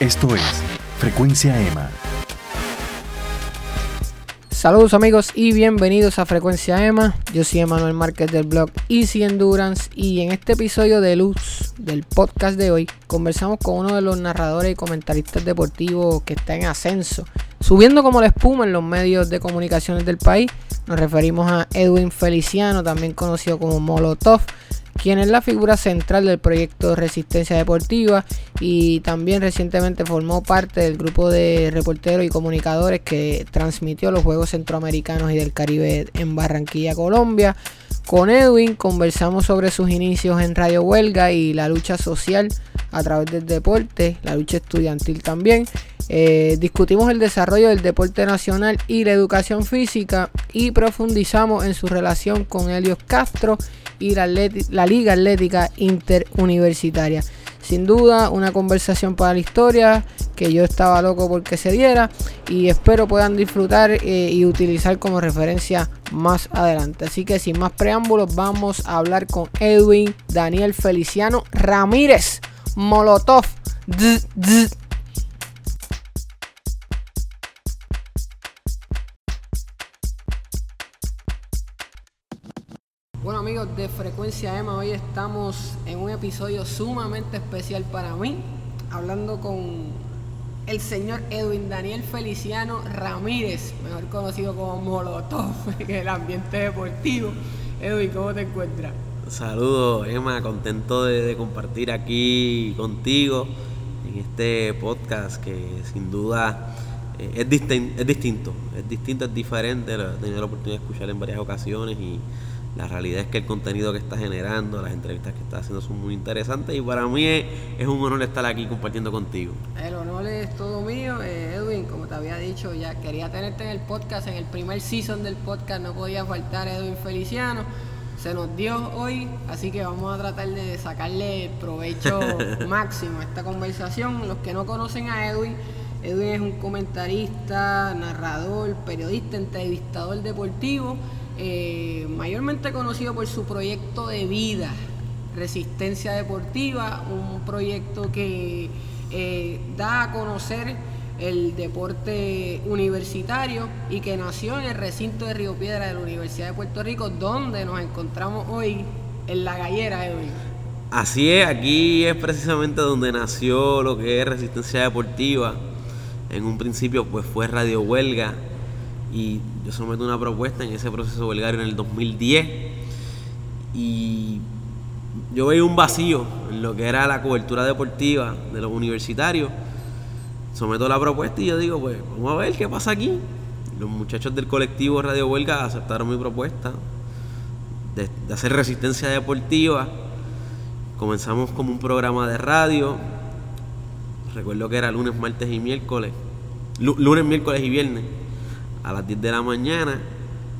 Esto es Frecuencia EMA. Saludos amigos y bienvenidos a Frecuencia EMA. Yo soy Emanuel Márquez del blog Easy Endurance y en este episodio de Luz del podcast de hoy conversamos con uno de los narradores y comentaristas deportivos que está en ascenso, subiendo como la espuma en los medios de comunicaciones del país. Nos referimos a Edwin Feliciano, también conocido como Molotov quien es la figura central del proyecto Resistencia Deportiva y también recientemente formó parte del grupo de reporteros y comunicadores que transmitió los Juegos Centroamericanos y del Caribe en Barranquilla, Colombia. Con Edwin conversamos sobre sus inicios en Radio Huelga y la lucha social a través del deporte, la lucha estudiantil también. Eh, discutimos el desarrollo del deporte nacional y la educación física y profundizamos en su relación con Helios Castro y la, la Liga Atlética Interuniversitaria. Sin duda, una conversación para la historia que yo estaba loco porque se diera y espero puedan disfrutar eh, y utilizar como referencia más adelante. Así que sin más preámbulos, vamos a hablar con Edwin Daniel Feliciano Ramírez Molotov. Amigos de Frecuencia EMA, hoy estamos en un episodio sumamente especial para mí, hablando con el señor Edwin Daniel Feliciano Ramírez, mejor conocido como Molotov en el ambiente deportivo. Edwin, ¿cómo te encuentras? Saludos Emma, contento de, compartir aquí contigo en este podcast que sin duda eh, es, es distinto, es distinto, es diferente, he tenido la oportunidad de escuchar en varias ocasiones y la realidad es que el contenido que está generando, las entrevistas que está haciendo son muy interesantes y para mí es, un honor estar aquí compartiendo contigo. El honor es todo mío, eh, Edwin, como te había dicho, ya quería tenerte en el podcast, en el primer season del podcast no podía faltar Edwin Feliciano. Se nos dio hoy, así que vamos a tratar de sacarle provecho máximo a esta conversación. Los que no conocen a Edwin, Edwin es un comentarista, narrador, periodista, entrevistador deportivo eh, mayormente conocido por su proyecto de vida, Resistencia Deportiva, un proyecto que eh, da a conocer el deporte universitario y que nació en el recinto de Río Piedra de la Universidad de Puerto Rico, donde nos encontramos hoy en la gallera, Edwin. Así es, aquí es precisamente donde nació lo que es Resistencia Deportiva. En un principio pues fue Radio Huelga, y yo someto una propuesta en ese proceso huelgario en el 2010 y yo veía un vacío en lo que era la cobertura deportiva de los universitarios. Someto la propuesta y yo digo, pues vamos a ver qué pasa aquí. Los muchachos del colectivo Radio Huelga aceptaron mi propuesta de, hacer resistencia deportiva. Comenzamos como un programa de radio. Recuerdo que era lunes, martes y miércoles. Lunes, miércoles y viernes a las 10 de la mañana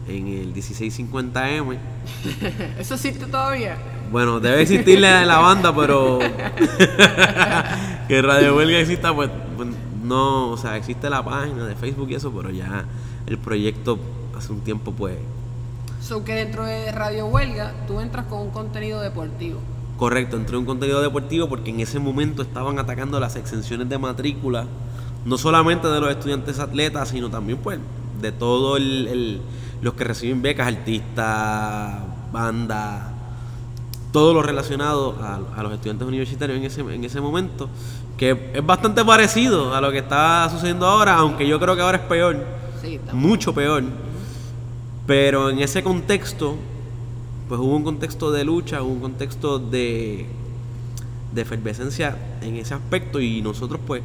en el 1650M. ¿Eso existe todavía? Bueno, debe existir la, la banda, pero que Radio Huelga exista, pues, pues, no, o sea, existe la página de Facebook y eso, pero ya el proyecto hace un tiempo, pues... So que dentro de Radio Huelga tú entras con un contenido deportivo. Correcto, entré un contenido deportivo porque en ese momento estaban atacando las exenciones de matrícula, no solamente de los estudiantes atletas, sino también, pues, de todos los que reciben becas, artistas, bandas, todo lo relacionado a, los estudiantes universitarios en ese, en ese momento, que es bastante parecido a lo que está sucediendo ahora, aunque yo creo que ahora es peor, mucho peor. Pero en ese contexto, pues hubo un contexto de lucha, hubo un contexto de, de efervescencia en ese aspecto y nosotros pues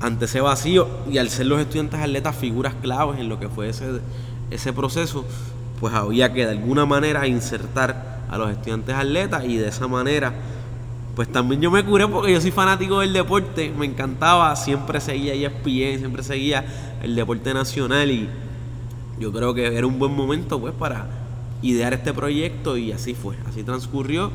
ante ese vacío y al ser los estudiantes atletas figuras claves en lo que fue ese, ese proceso, pues había que de alguna manera insertar a los estudiantes atletas y de esa manera, pues también yo me curé porque yo soy fanático del deporte, me encantaba, siempre seguía ESPN, siempre seguía el deporte nacional y yo creo que era un buen momento pues para idear este proyecto y así fue, así transcurrió.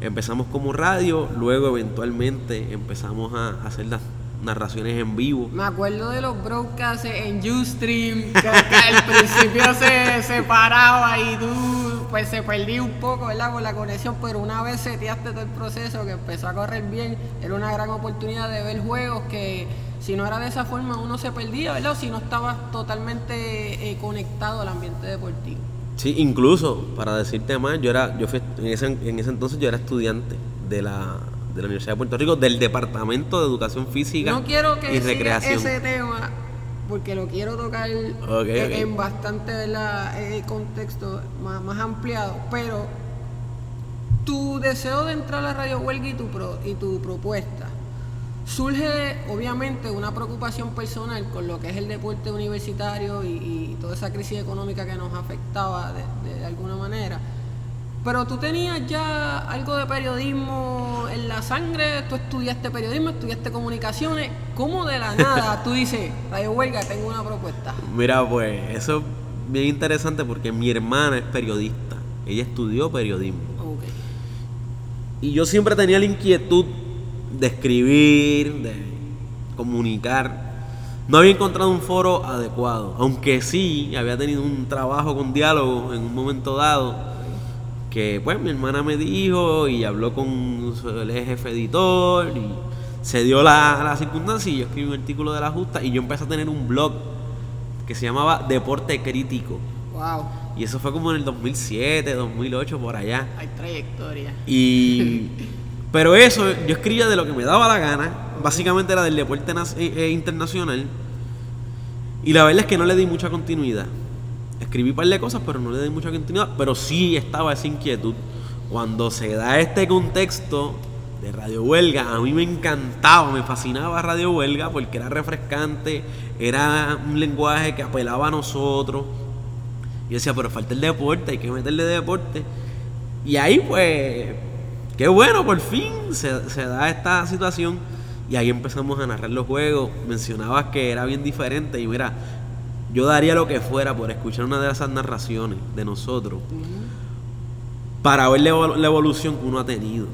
Empezamos como radio, luego eventualmente empezamos a hacer las narraciones en vivo. Me acuerdo de los broadcasts en Ustream, que, que al principio se separaba y tú pues se perdía un poco, ¿verdad? Con la conexión, pero una vez seteaste todo el proceso que empezó a correr bien, era una gran oportunidad de ver juegos que si no era de esa forma uno se perdía, ¿verdad? O si no estabas totalmente eh, conectado al ambiente deportivo. Sí, incluso, para decirte más, yo era, yo fui, en ese, en ese entonces yo era estudiante de la, de la Universidad de Puerto Rico, del Departamento de Educación Física No quiero que y Recreación. ese tema porque lo quiero tocar en bastante ¿verdad? eh, contexto más, más ampliado, pero tu deseo de entrar a Radio Huelga y tu, pro- y tu propuesta surge obviamente una preocupación personal con lo que es el deporte universitario y, y toda esa crisis económica que nos afectaba de, de alguna manera. Pero tú tenías ya algo de periodismo en la sangre, tú estudiaste periodismo, estudiaste comunicaciones. ¿Cómo de la nada tú dices, Radio Huelga, tengo una propuesta? Mira, pues eso es bien interesante porque mi hermana es periodista. Ella estudió periodismo. Y yo siempre tenía la inquietud de escribir, de comunicar. No había encontrado un foro adecuado, aunque sí había tenido un trabajo con diálogo en un momento dado, que pues mi hermana me dijo y habló con el jefe editor y se dio la, la circunstancia y yo escribí un artículo de la justa y yo empecé a tener un blog que se llamaba Deporte Crítico. Wow, Y eso fue como en el 2007, 2008, por allá. hay trayectoria. Y pero eso, yo escribía de lo que me daba la gana, básicamente era del deporte eh, eh, internacional. Y la verdad es que no le di mucha continuidad. Escribí un par de cosas, pero no le di mucha continuidad, pero sí estaba esa inquietud. Cuando se da este contexto de Radio Huelga, a mí me encantaba, me fascinaba Radio Huelga porque era refrescante, era un lenguaje que apelaba a nosotros. Yo decía, pero falta el deporte, hay que meterle deporte. Y ahí pues, qué bueno, por fin se, se da esta situación. Y ahí empezamos a narrar los juegos. Mencionabas que era bien diferente. Y mira, yo daría lo que fuera por escuchar una de esas narraciones de nosotros. Para ver la, evol- la evolución que uno ha tenido.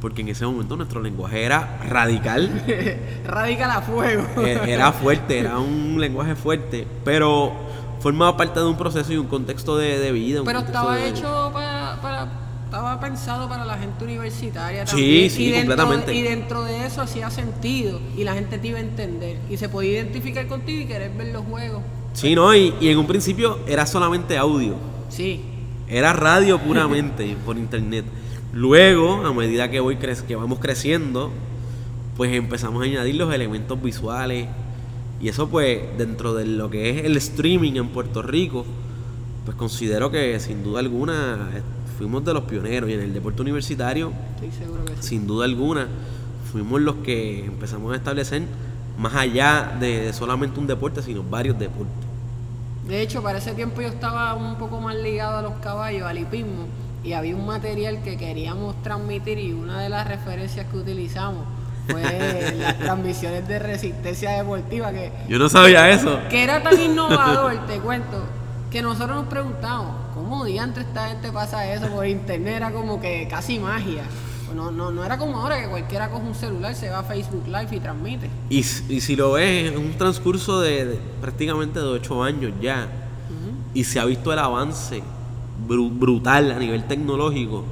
Porque en ese momento nuestro lenguaje era radical. Radical a fuego. E- Era fuerte, era un lenguaje fuerte. Pero formaba parte de un proceso y un contexto de, de vida. Pero estaba de- hecho para, para- estaba pensado para la gente universitaria Sí, también. sí, y dentro, completamente. Y dentro de eso hacía sentido y la gente te iba a entender y se podía identificar contigo y querer ver los juegos. Sí, no, y, y en un principio era solamente audio. Sí, Era radio puramente por internet. Luego, a medida que voy cre- que vamos creciendo, pues empezamos a añadir los elementos visuales. Y eso pues dentro de lo que es el streaming en Puerto Rico, pues considero que sin duda alguna fuimos de los pioneros y en el deporte universitario, que sin duda alguna, fuimos los que empezamos a establecer más allá de solamente un deporte, sino varios deportes. De hecho, para ese tiempo yo estaba un poco más ligado a los caballos, al hipismo, y había un material que queríamos transmitir y una de las referencias que utilizamos fue las transmisiones de resistencia deportiva, que, Yo no sabía eso. que era tan innovador, te cuento, que nosotros nos preguntamos, ¿cómo diantre esta gente pasa eso por internet? Era como que casi magia. No, no, no era como ahora que cualquiera coge un celular, se va a Facebook Live y transmite. Y, y si lo ves, es un transcurso de, de prácticamente de ocho años ya. Y se ha visto el avance bru- brutal a nivel tecnológico.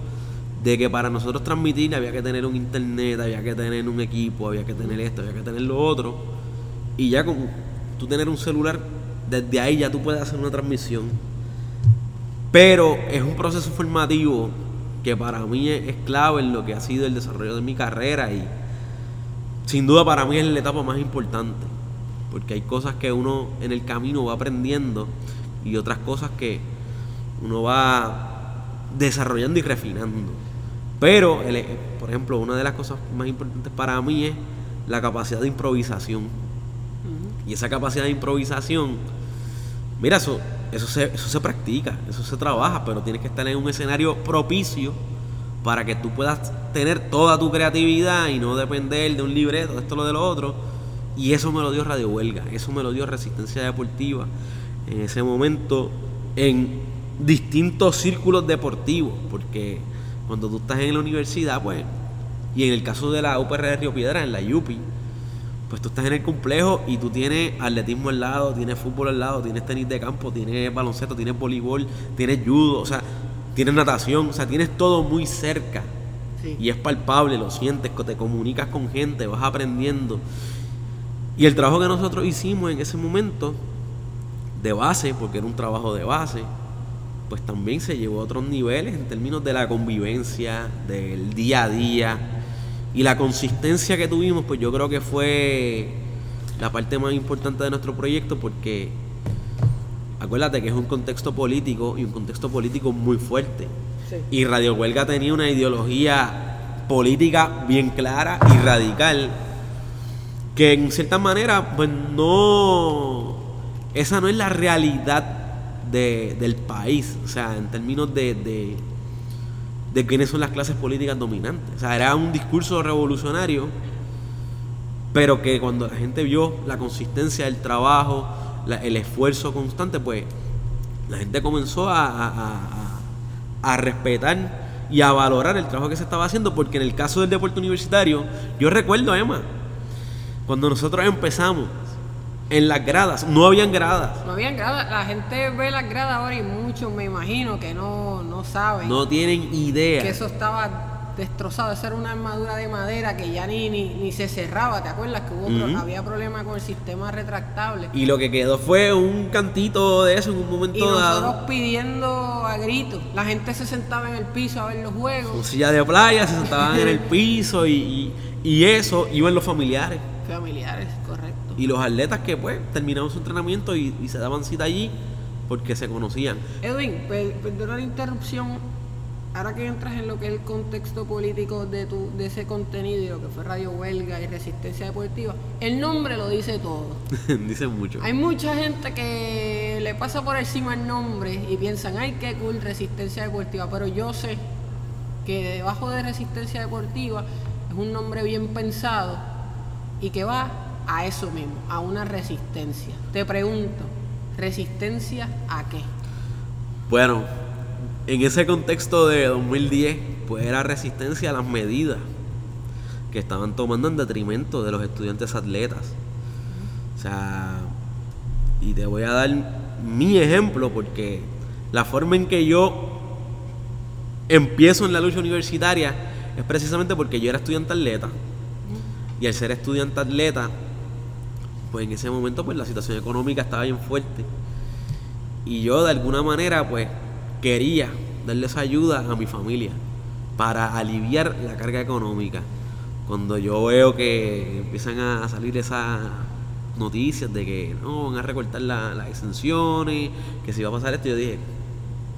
De que para nosotros transmitir había que tener un internet, había que tener un equipo, había que tener esto, había que tener lo otro. Y ya con tú tener un celular, desde ahí ya tú puedes hacer una transmisión. Pero es un proceso formativo que para mí es, clave en lo que ha sido el desarrollo de mi carrera y sin duda para mí es la etapa más importante, porque hay cosas que uno en el camino va aprendiendo y otras cosas que uno va desarrollando y refinando. Pero, el- por ejemplo, una de las cosas más importantes para mí es la capacidad de improvisación. Y esa capacidad de improvisación, mira, eso, eso, se, eso se practica, eso se trabaja, pero tienes que estar en un escenario propicio para que tú puedas tener toda tu creatividad y no depender de un libreto, de esto, lo de lo otro. Y eso me lo dio Radio Huelga, eso me lo dio Resistencia Deportiva en ese momento en distintos círculos deportivos, porque cuando tú estás en la universidad, pues, y en el caso de la UPR de Río Piedra, en la UPI, pues tú estás en el complejo y tú tienes atletismo al lado, tienes fútbol al lado, tienes tenis de campo, tienes baloncesto, tienes voleibol, tienes judo, o sea, tienes natación, o sea, tienes todo muy cerca. Sí. Y es palpable, lo sientes, te comunicas con gente, vas aprendiendo. Y el trabajo que nosotros hicimos en ese momento, de base, porque era un trabajo de base, pues también se llevó a otros niveles en términos de la convivencia, del día a día. Y la consistencia que tuvimos, pues yo creo que fue la parte más importante de nuestro proyecto, porque acuérdate que es un contexto político y un contexto político muy fuerte. Sí. Y Radio Huelga tenía una ideología política bien clara y radical, que en cierta manera, pues no, esa no es la realidad de- del país, o sea, en términos de, de, de quiénes son las clases políticas dominantes. O sea, era un discurso revolucionario, pero que cuando la gente vio la consistencia del trabajo, el esfuerzo constante, pues la gente comenzó a, a- a- a- a respetar y a valorar el trabajo que se estaba haciendo, porque en el caso del deporte universitario, yo recuerdo, Emma, cuando nosotros empezamos, en las gradas, no habían gradas, No habían gradas. La gente ve las gradas ahora y muchos me imagino que no, no saben no tienen idea. que eso estaba destrozado. Esa era una armadura de madera que ya ni, ni, ni se cerraba. ¿Te acuerdas que hubo pro- había problemas con el sistema retractable? Y lo que quedó fue un cantito de eso en un momento Y nosotros dado. pidiendo a gritos. La gente se sentaba en el piso a ver los Con juegos. silla de playa, se sentaban en el piso y, y- y eso iban los familiares. Familiares, correcto. Y los atletas que pues terminaban su entrenamiento y, y se daban cita allí porque se conocían. Edwin, per- perdona la interrupción. Ahora que entras en lo que es el contexto político de, tu, de ese contenido y lo que fue Radio Huelga y Resistencia Deportiva, el nombre lo dice todo. Dicen mucho. Hay mucha gente que le pasa por encima el nombre y piensan, ay, qué cool, Resistencia Deportiva, pero yo sé que debajo de Resistencia Deportiva es un nombre bien pensado y que va a eso mismo, a una resistencia. Te pregunto, ¿resistencia a qué? Bueno, en ese contexto de 2010, pues era resistencia a las medidas que estaban tomando en detrimento de los estudiantes atletas. O sea, y te voy a dar mi ejemplo porque la forma en que yo empiezo en la lucha universitaria es precisamente porque yo era estudiante atleta. Y al ser estudiante atleta, pues en ese momento pues la situación económica estaba bien fuerte. Y yo de alguna manera pues quería darles ayuda a mi familia para aliviar la carga económica. Cuando yo veo que empiezan a salir esas noticias de que no van a recortar la- las exenciones, que si va a pasar esto, yo dije,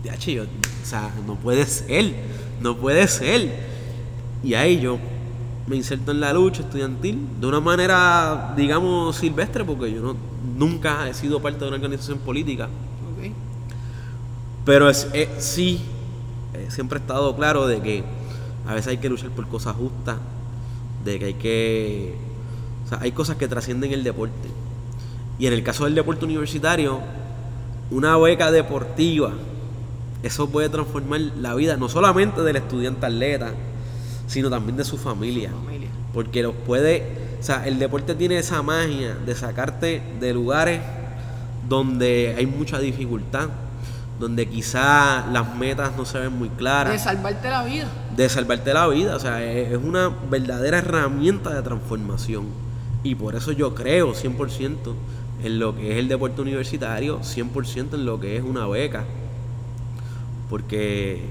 ya yo, o sea, no puede ser, no puede ser. Y ahí yo me inserto en la lucha estudiantil de una manera, digamos, silvestre, porque yo no, nunca he sido parte de una organización política. Pero es, eh, sí, eh, siempre he estado claro de que a veces hay que luchar por cosas justas, de que hay que... O sea, hay cosas que trascienden el deporte. Y en el caso del deporte universitario, una beca deportiva, eso puede transformar la vida no solamente del estudiante atleta, sino también de su familia. Porque los puede, o sea, el deporte tiene esa magia de sacarte de lugares donde hay mucha dificultad, donde quizá las metas no se ven muy De claras, salvarte la vida. de salvarte la vida, o sea, es es una verdadera herramienta de transformación. Y por eso yo creo 100% en lo que es el deporte universitario, 100% en lo que es una beca, porque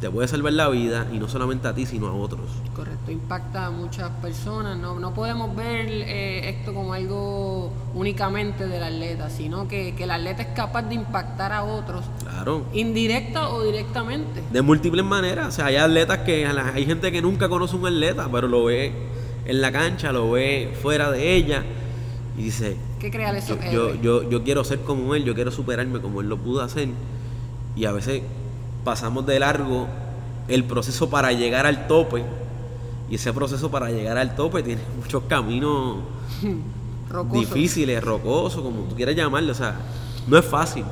te puede salvar la vida y no solamente a ti, sino a otros. Correcto, impacta a muchas personas. No, no podemos ver eh, esto como algo únicamente del atleta, sino que, que el atleta es capaz de impactar a otros, Claro. indirecta o directamente. De múltiples maneras. O sea, hay atletas que. Hay gente que nunca conoce un atleta, pero lo ve en la cancha, lo ve fuera de ella. Y dice: ¿Qué crear eso? yo, yo, yo, yo quiero ser como él, yo quiero superarme como él lo pudo hacer. Y a veces pasamos de largo el proceso para llegar al tope. Y ese proceso para llegar al tope tiene muchos caminos Rocoso. difíciles, rocosos, como tú quieras llamarlo. O sea, no es fácil,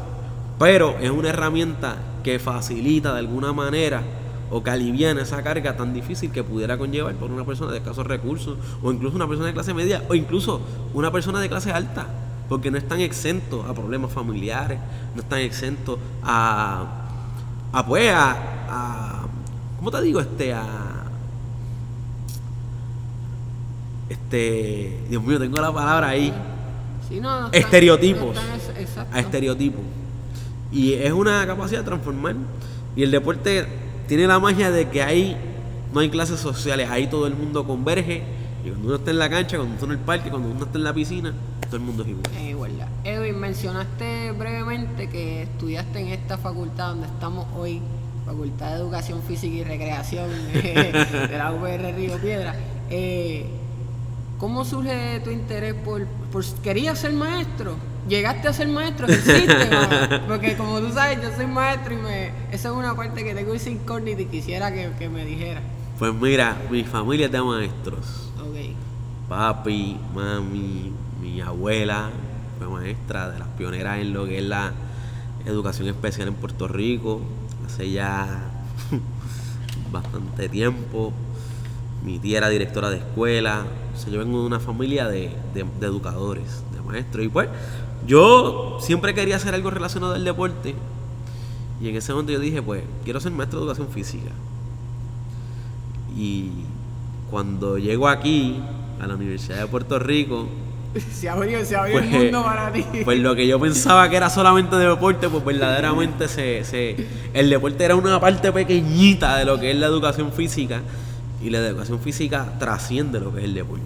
pero es una herramienta que facilita de alguna manera o que alivian esa carga tan difícil que pudiera conllevar por una persona de escasos recursos, o incluso una persona de clase media, o incluso una persona de clase alta, porque no están exentos a problemas familiares, no están exentos a, a pues, a, a ¿cómo te digo? Este, a, este, Dios mío, tengo la palabra ahí. Sí, no, Estereotipos. no a estereotipos. Y es una capacidad de transformar. Y el deporte tiene la magia de que ahí no hay clases sociales, ahí todo el mundo converge. Y cuando uno está en la cancha, cuando uno está en el parque, cuando uno está en la piscina, todo el mundo es igual. Igualdad. Edwin, mencionaste brevemente que estudiaste en esta facultad donde estamos hoy, Facultad de Educación Física y Recreación de la UPR Río Piedra. Eh, ¿Cómo surge tu interés por, por querías ser maestro? ¿Llegaste a ser maestro? ¿Existe? Porque como tú sabes, yo soy maestro y me, esa es una parte que tengo esa incógnita y quisiera que, que me dijera. Pues mira, mi familia es de maestros. Ok. Papi, mami, mi abuela fue maestra de las pioneras en lo que es la educación especial en Puerto Rico. Hace ya bastante tiempo. Mi tía era directora de escuela. O sea, yo vengo de una familia de, educadores, de maestros. Y pues, yo siempre quería hacer algo relacionado al deporte. Y en ese momento yo dije, pues, quiero ser maestro de educación física. Y cuando llego aquí, a la Universidad de Puerto Rico, Se abrió, se abrió pues, el mundo para ti. pues lo que yo pensaba que era solamente de deporte, pues verdaderamente se, se- el deporte era una parte pequeñita de lo que es la educación física y la educación física trasciende lo que es el deporte.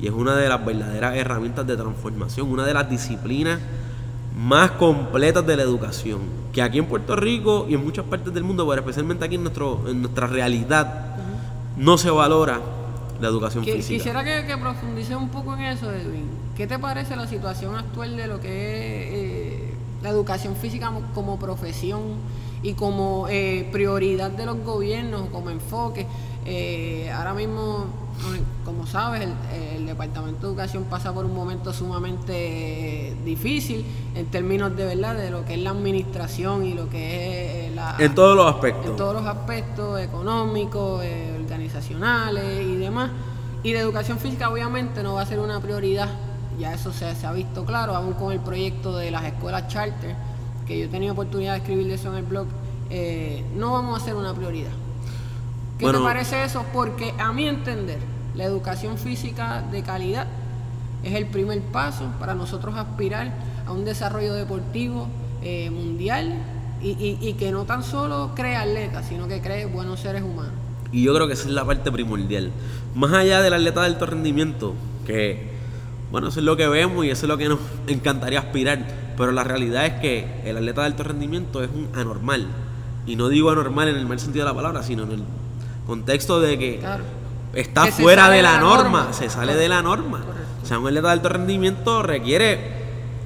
Y es una de las verdaderas herramientas de transformación, una de las disciplinas más completas de la educación. Que aquí en Puerto Rico y en muchas partes del mundo, pero especialmente aquí en, nuestro, en nuestra realidad, no se valora la educación física. Quisiera que, que profundice un poco en eso, Edwin. ¿Qué te parece la situación actual de lo que es eh, la educación física mo- como profesión y como eh, prioridad de los gobiernos, como enfoque? Eh, ahora mismo, como sabes, el, el Departamento de Educación pasa por un momento sumamente eh, difícil en términos de verdad de lo que es la administración y lo que es la En todos los aspectos. en todos los aspectos económicos, organizacionales y demás. Y de educación física obviamente no va a ser una prioridad, ya eso se, se ha visto claro, aún con el proyecto de las escuelas charter, que yo he tenido oportunidad de escribir de eso en el blog, eh, no vamos a ser una prioridad. ¿Qué Bueno. te parece eso? Porque a mi entender, la educación física de calidad es el primer paso para nosotros aspirar a un desarrollo deportivo eh, mundial y, y- y que no tan solo cree atletas, sino que cree buenos seres humanos. Y yo creo que esa es la parte primordial. Más allá del atleta de alto rendimiento, que, bueno, eso es lo que vemos y eso es lo que nos encantaría aspirar. Pero la realidad es que el atleta de alto rendimiento es un anormal. Y no digo anormal en el mal sentido de la palabra, sino en el contexto de que Claro. está Que fuera de de la, la norma, norma. se sale de la norma. Correcto. O sea, un atleta de alto rendimiento requiere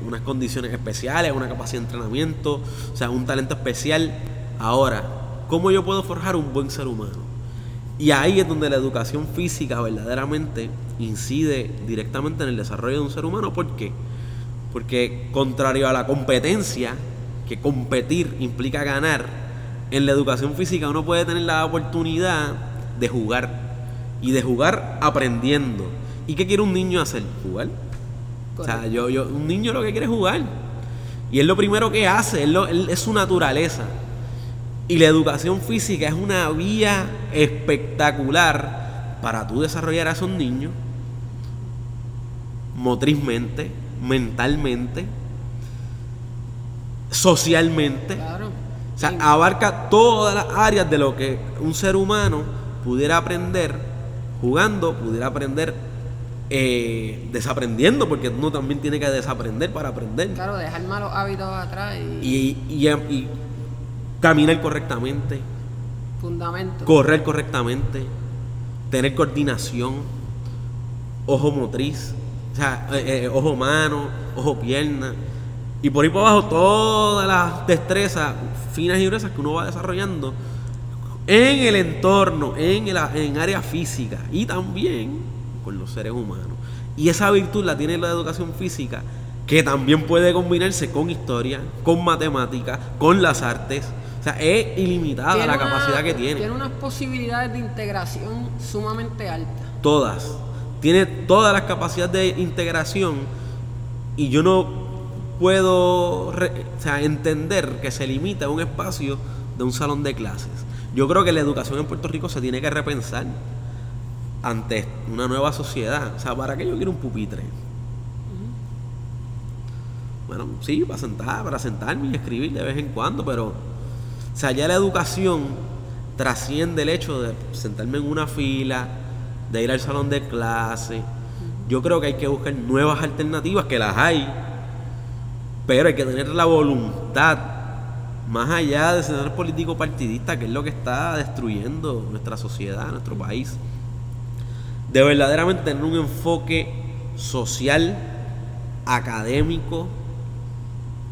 unas condiciones especiales, una capacidad de entrenamiento, o sea, un talento especial. Ahora, ¿cómo yo puedo forjar un buen ser humano? Y ahí es donde la educación física verdaderamente incide directamente en el desarrollo de un ser humano. ¿Por qué? Porque contrario a la competencia, que competir implica ganar, en la educación física uno puede tener la oportunidad de jugar y de jugar aprendiendo. ¿Y qué quiere un niño hacer? Jugar. O sea, yo, yo, un niño lo que quiere es jugar. Y es lo primero que hace, es, lo- es su naturaleza. Y la educación física es una vía espectacular para tú desarrollar a esos niños motrizmente, mentalmente, socialmente. Claro. O sea, abarca todas las áreas de lo que un ser humano pudiera aprender jugando, pudiera aprender eh, desaprendiendo, porque uno también tiene que desaprender para aprender. Claro, dejar malos hábitos atrás y, Y, y- y caminar correctamente, fundamentos. correr correctamente, tener coordinación, ojo motriz, o sea, eh, eh, ojo mano, ojo pierna. Y por ahí para abajo todas las destrezas finas y gruesas que uno va desarrollando en el entorno, en, el, en área física y también con los seres humanos. Y esa virtud la tiene la educación física, que también puede combinarse con historia, con matemáticas, con las artes. Sea, es ilimitada la una- capacidad que tiene. Tiene unas posibilidades de integración sumamente altas. Todas. Tiene todas las capacidades de integración y yo no puedo re- o sea, entender que se limita a un espacio de un salón de clases. Yo creo que la educación en Puerto Rico se tiene que repensar ante una nueva sociedad. O sea, ¿para qué yo quiero un pupitre? Bueno, sí, para sentar, para sentarme y escribir de vez en cuando, pero o sea, ya la educación trasciende el hecho de sentarme en una fila, de ir al salón de clase. Yo creo que hay que buscar nuevas alternativas, que las hay, pero hay que tener la voluntad, más allá de ser político partidista, que es lo que está destruyendo nuestra sociedad, nuestro país, de verdaderamente tener un enfoque social, académico,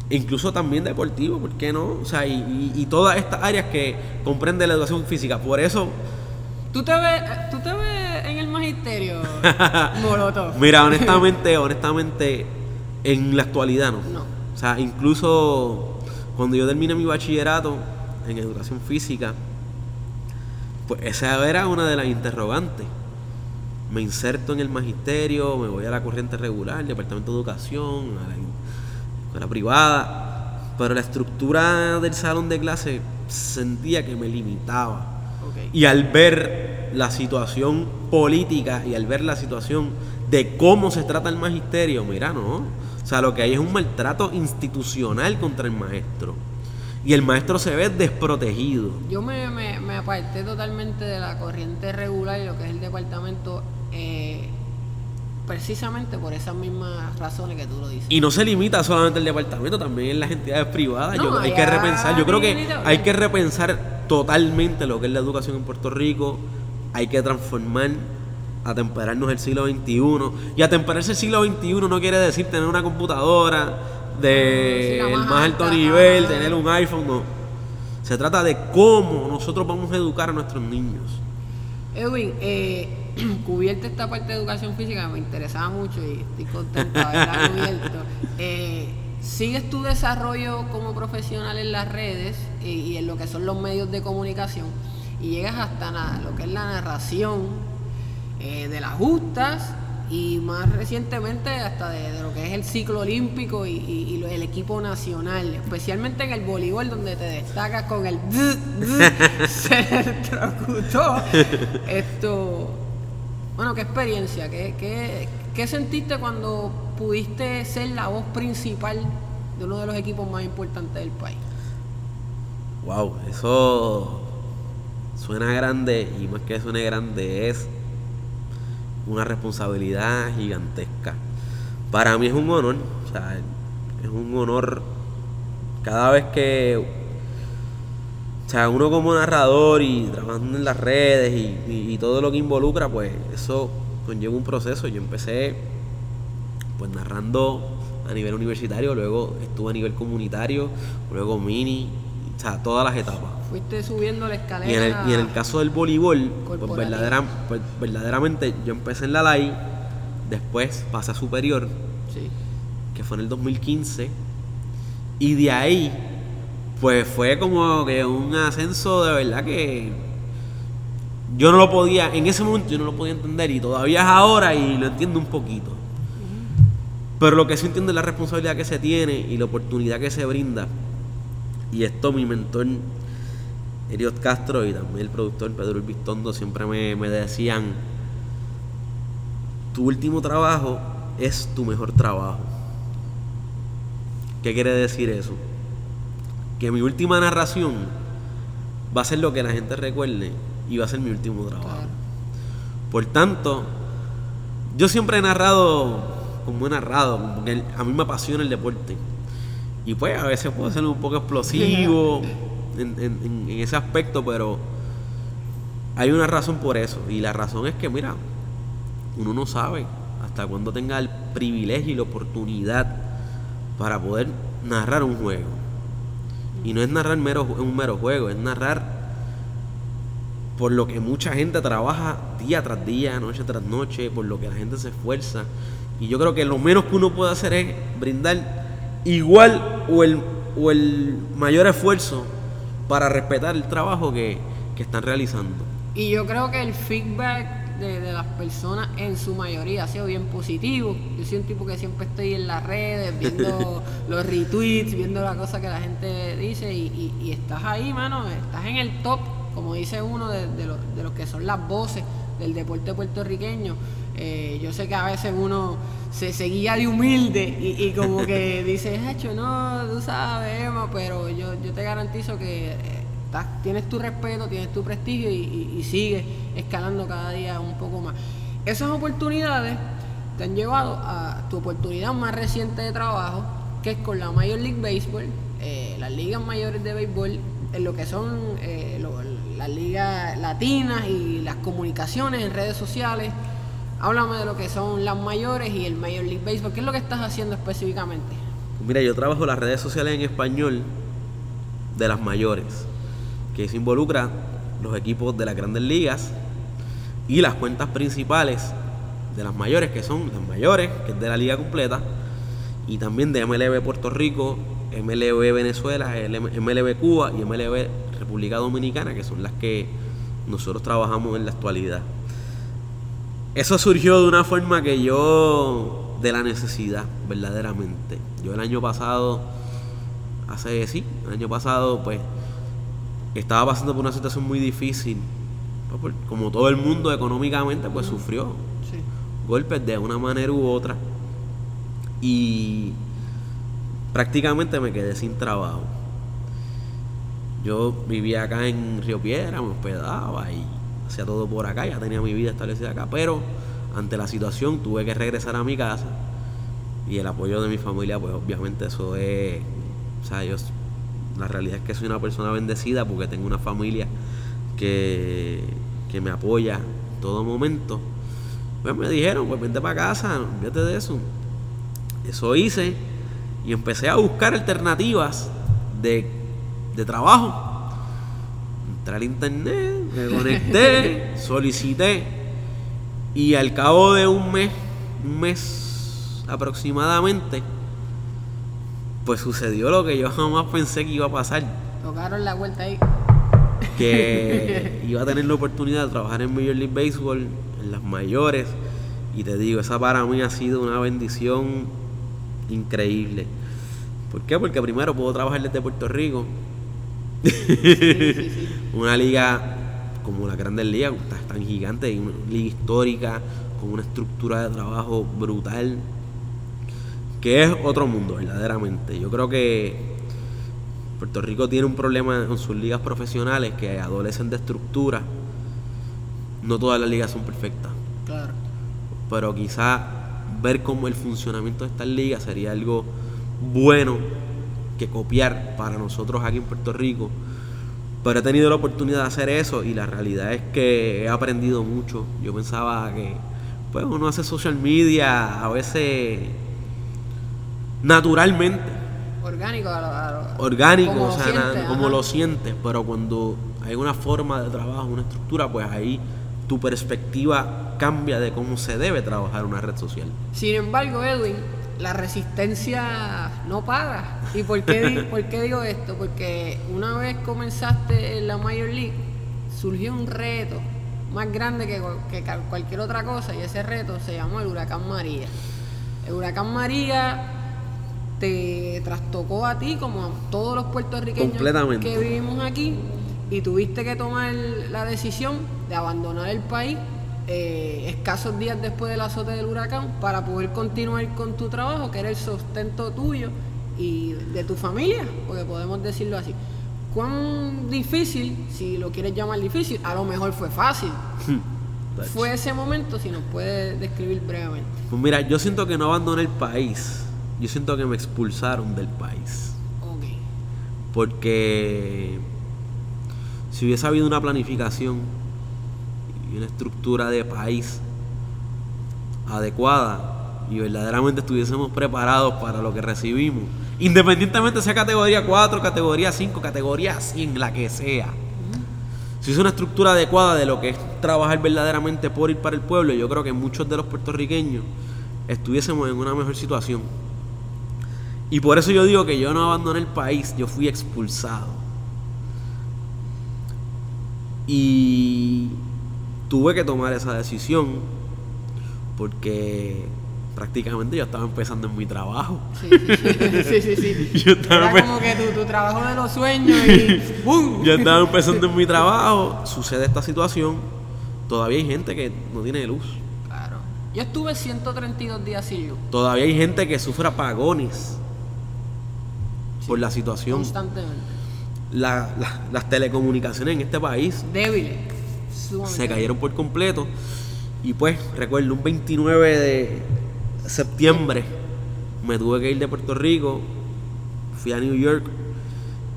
incluso también deportivo, ¿por qué no? O sea, y, y- y todas estas áreas que comprende la educación física. Por eso, ¿Tú te ves, tú te ves en el magisterio, Molotov? mira, honestamente, honestamente, en la actualidad no. No. O sea, incluso cuando yo terminé mi bachillerato en educación física, pues esa era una de las interrogantes. Me inserto en el magisterio, me voy a la corriente regular, departamento de educación, a la escuela privada, pero la estructura del salón de clase sentía que me limitaba. Y al ver la situación política y al ver la situación de cómo se trata el magisterio, mira, no. O sea, lo que hay es un maltrato institucional contra el maestro. Y el maestro se ve desprotegido. Yo me, me, me aparté totalmente de la corriente regular y lo que es el departamento, eh, precisamente por esas mismas razones que tú lo dices. Y no se limita solamente al departamento, también en las entidades privadas. No, Yo- hay que repensar. Yo creo que hay que repensar totalmente lo que es la educación en Puerto Rico. Hay que transformar, atemperarnos el siglo XXI. Y atemperarse el siglo XXI no quiere decir tener una computadora de más más alto nivel, tener un iPhone, no. Se trata de cómo nosotros vamos a educar a nuestros niños. Edwin, eh, cubierta esta parte de educación física, me interesaba mucho y estoy contento de haberla cubierto. Eh, ¿Sigues tu desarrollo como profesional en las redes y, y en lo que son los medios de comunicación? Y llegas hasta lo que es la narración eh, de las justas y más recientemente hasta de, de lo que es el ciclo olímpico y, y- y lo- el equipo nacional, especialmente en el voleibol donde te destacas con el se electrocutó. Esto, bueno, qué experiencia, qué, qué, qué sentiste cuando pudiste ser la voz principal de uno de los equipos más importantes del país. Wow, eso suena grande y más que suene grande es una responsabilidad gigantesca. Para mí es un honor, o sea, es un honor cada vez que, o sea, uno como narrador y trabajando en las redes y, y- y todo lo que involucra, pues eso conlleva un proceso. Yo empecé pues narrando a nivel universitario, luego estuve a nivel comunitario, luego mini, o sea, todas las etapas. Fuiste subiendo la escalera. Y en, el, y en el caso del voleibol, pues, verdadera- pues, verdaderamente yo empecé en la LAI, después pasé a superior, Sí. que fue en el 2015, y de ahí, pues fue como que un ascenso de verdad que yo no lo podía, en ese momento yo no lo podía entender, y todavía es ahora y lo entiendo un poquito. Pero lo que sí entiendo es la responsabilidad que se tiene y la oportunidad que se brinda. Y esto mi mentor, Eliot Castro, y también el productor Pedro Urbistondo siempre me, me decían, tu último trabajo es tu mejor trabajo. ¿Qué quiere decir eso? Que mi última narración va a ser lo que la gente recuerde y va a ser mi último trabajo. Claro. Por tanto, yo siempre he narrado como he narrado, porque a mí me apasiona el deporte. Y pues a veces puedo ser un poco explosivo en- en ese aspecto, pero hay una razón por eso. Y la razón es que, mira, uno no sabe hasta cuándo tenga el privilegio y la oportunidad para poder narrar un juego. Y no es narrar mero, un mero juego, es narrar por lo que mucha gente trabaja día tras día, noche tras noche, por lo que la gente se esfuerza. Y yo creo que lo menos que uno puede hacer es brindar igual o el, o el mayor esfuerzo para respetar el trabajo que, que están realizando. Y yo creo que el feedback de, de, las personas en su mayoría ha sido bien positivo. Yo soy un tipo que siempre estoy en las redes viendo los retweets, viendo las cosas que la gente dice y, y, y, estás ahí, mano, estás en el top, como dice uno, de, de, lo, de lo que son las voces del deporte puertorriqueño. Eh, yo sé que a veces uno se seguía de humilde y, y como que dice, hecho, no, tú sabes, Emma, pero yo, yo te garantizo que eh, tienes tu respeto, tienes tu prestigio y, sigues escalando cada día un poco más. Esas oportunidades te han llevado a tu oportunidad más reciente de trabajo, que es con la Major League Baseball, eh, las ligas mayores de béisbol, en lo que son eh, las ligas latinas y las comunicaciones en redes sociales. Háblame de lo que son las mayores y el Major League Baseball. ¿Qué es lo que estás haciendo específicamente? Mira, yo trabajo las redes sociales en español de las mayores, que se involucra los equipos de las grandes ligas y las cuentas principales de las mayores, que son las mayores, que es de la liga completa, y también de MLB Puerto Rico, MLB Venezuela, MLB Cuba y MLB República Dominicana, que son las que nosotros trabajamos en la actualidad. Eso surgió de una forma que yo, de la necesidad, verdaderamente. Yo el año pasado, hace, sí, el año pasado, pues, estaba pasando por una situación muy difícil. Como todo el mundo económicamente, pues sufrió Sí. golpes de una manera u otra. Y prácticamente me quedé sin trabajo. Yo vivía acá en Río Piedra, me hospedaba y hacía todo por acá, ya tenía mi vida establecida acá, pero ante la situación tuve que regresar a mi casa y el apoyo de mi familia, pues obviamente eso es, o sea, yo, la realidad es que soy una persona bendecida porque tengo una familia que, que me apoya en todo momento. Pues me dijeron, pues vente para casa, olvídate de eso. Eso hice y empecé a buscar alternativas de, de trabajo. Entré al internet, me conecté, solicité y al cabo de un mes, un mes aproximadamente, pues sucedió lo que yo jamás pensé que iba a pasar. Tocaron la vuelta ahí. Que iba a tener la oportunidad de trabajar en Major League Baseball, en las mayores. Y te digo, esa para mí ha sido una bendición increíble. ¿Por qué? Porque primero puedo trabajar desde Puerto Rico. Sí, sí, sí. una liga como la Grandes Ligas, tan gigante, una liga histórica, con una estructura de trabajo brutal, que es otro mundo, verdaderamente. Yo creo que Puerto Rico tiene un problema con sus ligas profesionales que adolecen de estructura. No todas las ligas son perfectas, Claro. pero quizá ver cómo el funcionamiento de estas ligas sería algo bueno que copiar para nosotros aquí en Puerto Rico. Pero he tenido la oportunidad de hacer eso y la realidad es que he aprendido mucho. Yo pensaba que pues uno hace social media a veces naturalmente, Orgánico a lo, a lo- orgánico, como o lo sea, sientes, na- como lo sientes, pero cuando hay una forma de trabajo, una estructura, pues ahí tu perspectiva cambia de cómo se debe trabajar una red social. Sin embargo, Edwin, la resistencia no para. ¿Y por qué, por qué digo esto? Porque una vez comenzaste en la Major League, surgió un reto más grande que, que cualquier otra cosa y ese reto se llamó el huracán María. El huracán María te trastocó a ti como a todos los puertorriqueños que vivimos aquí y tuviste que tomar la decisión de abandonar el país eh, escasos días después del azote del huracán para poder continuar con tu trabajo, que era el sustento tuyo y de tu familia, porque podemos decirlo así. ¿Cuán difícil, si lo quieres llamar difícil, a lo mejor fue fácil? Fue ese momento, si nos puedes describir brevemente. Pues mira, yo siento que no abandoné el país, yo siento que me expulsaron del país. Ok. Porque si hubiese habido una planificación y una estructura de país adecuada y verdaderamente estuviésemos preparados para lo que recibimos, independientemente sea categoría 4, categoría 5, categoría 100, la que sea. Si es una estructura adecuada de lo que es trabajar verdaderamente por ir para el pueblo, yo creo que muchos de los puertorriqueños estuviésemos en una mejor situación. Y por eso yo digo que yo no abandoné el país, yo fui expulsado. Y tuve que tomar esa decisión porque prácticamente yo estaba empezando en mi trabajo. Sí, sí, sí. sí, sí. Yo estaba Era como que tu, tu trabajo de los sueños y ¡bum! Yo estaba empezando en mi trabajo, sucede esta situación, todavía hay gente que no tiene luz. Claro. Yo estuve 132 días sin luz, Todavía hay gente que sufre apagones por la situación. constantemente. La- la- las telecomunicaciones en este país Débiles. se cayeron por completo. Y pues, recuerdo, un 29 de septiembre me tuve que ir de Puerto Rico, fui a New York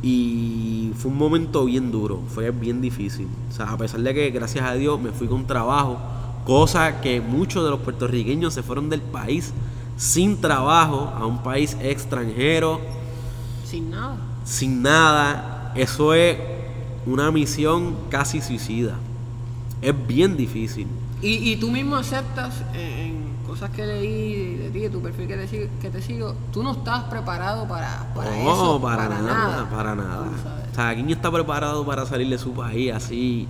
y fue un momento bien duro, fue bien difícil. O sea, a pesar de que, gracias a Dios, me fui con trabajo, cosa que muchos de los puertorriqueños se fueron del país sin trabajo a un país extranjero, Sin nada. sin nada. Eso es una misión casi suicida. Es bien difícil. Y, y tú mismo aceptas en, en cosas que leí de ti, de tu perfil que te, sigo, que te sigo, tú no estabas preparado para, para no, eso. para, nada, para nada. O sea, ¿quién está preparado para salir de su país así,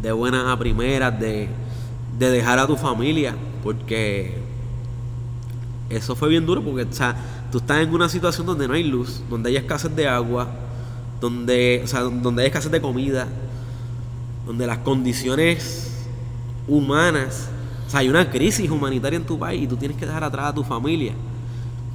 de buenas a primeras, de, de dejar a tu familia? Porque eso fue bien duro, porque o sea, tú estás en una situación donde no hay luz, donde hay escasez de agua, donde, o sea, donde hay escasez de comida, donde las condiciones humanas, o sea, hay una crisis humanitaria en tu país y tú tienes que dejar atrás a tu familia.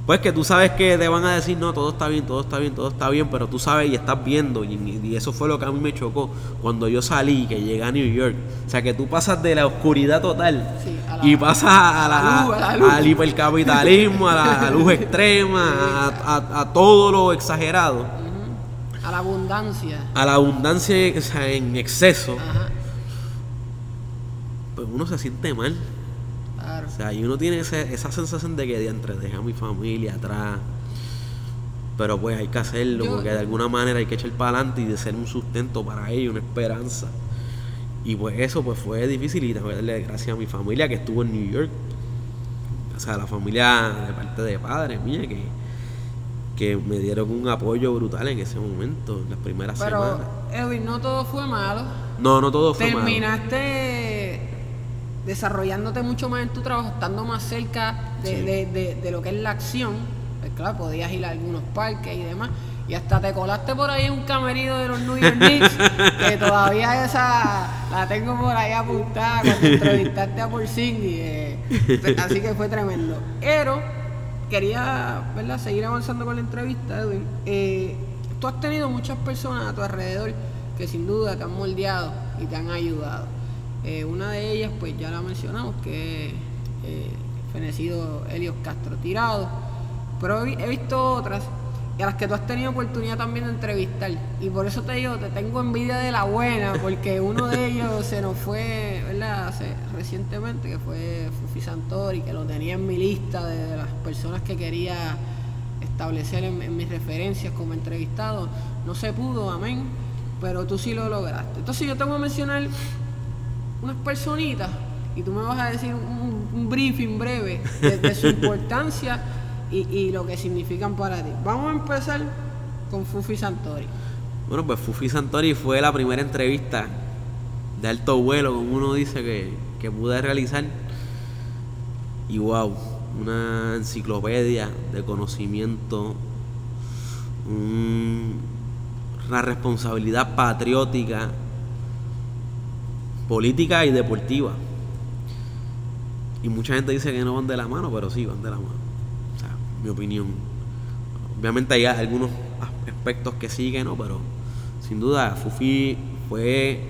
Pues que tú sabes que te van a decir, no, todo está bien, todo está bien, todo está bien, pero tú sabes y estás viendo, y, y eso fue lo que a mí me chocó cuando yo salí, que llegué a New York. O sea, que tú pasas de la oscuridad total Sí, a la- y pasas a la, a la luz, a la luz. al hipercapitalismo, a la luz extrema, a, todo lo exagerado. A la abundancia. a la abundancia o sea, en exceso, Ajá, pues uno se siente mal. Claro. O sea, y uno tiene ese- esa sensación de que diantre, dejé a mi familia atrás. Pero pues hay que hacerlo, Yo- porque de alguna manera hay que echar para adelante y de ser un sustento para ellos, una esperanza. Y pues eso pues fue difícil y también darle gracias a mi familia que estuvo en New York. O sea, la familia de parte de padres mía que, que me dieron un apoyo brutal en ese momento, en las primeras Pero, semanas. Edwin, no todo fue malo. No, no todo fue malo. Terminaste desarrollándote mucho más en tu trabajo, estando más cerca de, Sí. de- de- de lo que es la acción. Pues claro, podías ir a algunos parques y demás. Y hasta te colaste por ahí un camerino de los New York Knicks, que todavía esa la tengo por ahí apuntada cuando entrevistaste a Porzingis. eh, así que fue tremendo. Pero quería ¿verdad? seguir avanzando con la entrevista, Edwin. Eh, tú has tenido muchas personas a tu alrededor que sin duda te han moldeado y te han ayudado. Eh, una de ellas, pues ya la mencionamos, que es eh, fenecido Helios Castro Tirado. Pero he, visto otras y a las que tú has tenido oportunidad también de entrevistar. Y por eso te digo, te tengo envidia de la buena, porque uno de ellos se nos fue, ¿verdad? Hace, recientemente, que fue Fufi Santori, que lo tenía en mi lista de, las personas que quería establecer en, en mis referencias como entrevistado. No se pudo, amén, pero tú sí lo lograste. Entonces yo te voy a mencionar unas personitas y tú me vas a decir un, un briefing breve de, de su importancia y, y lo que significan para ti. Vamos a empezar con Fufi Santori. Bueno, pues Fufi Santori fue la primera entrevista de alto vuelo, como uno dice, que, que pude realizar. Y wow, una enciclopedia de conocimiento, un- una responsabilidad patriótica, política y deportiva. Y mucha gente dice que no van de la mano, pero sí van de la mano. O sea, mi opinión. Obviamente hay algunos aspectos que sí que no, pero sin duda Fufi fue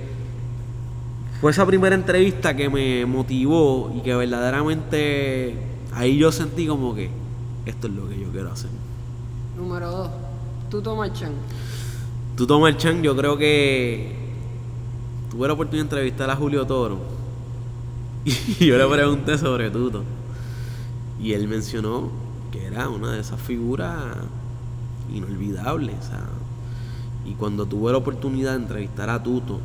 fue esa primera entrevista que me motivó y que verdaderamente ahí yo sentí como que esto es lo que yo quiero hacer. Número 2. Tuto Marchán. Tú Tomás Chan, yo creo que tuve la oportunidad de entrevistar a Julio Toro y yo le pregunté sobre Tuto y él mencionó que era una de esas figuras inolvidables. y cuando tuve la oportunidad de entrevistar a Tuto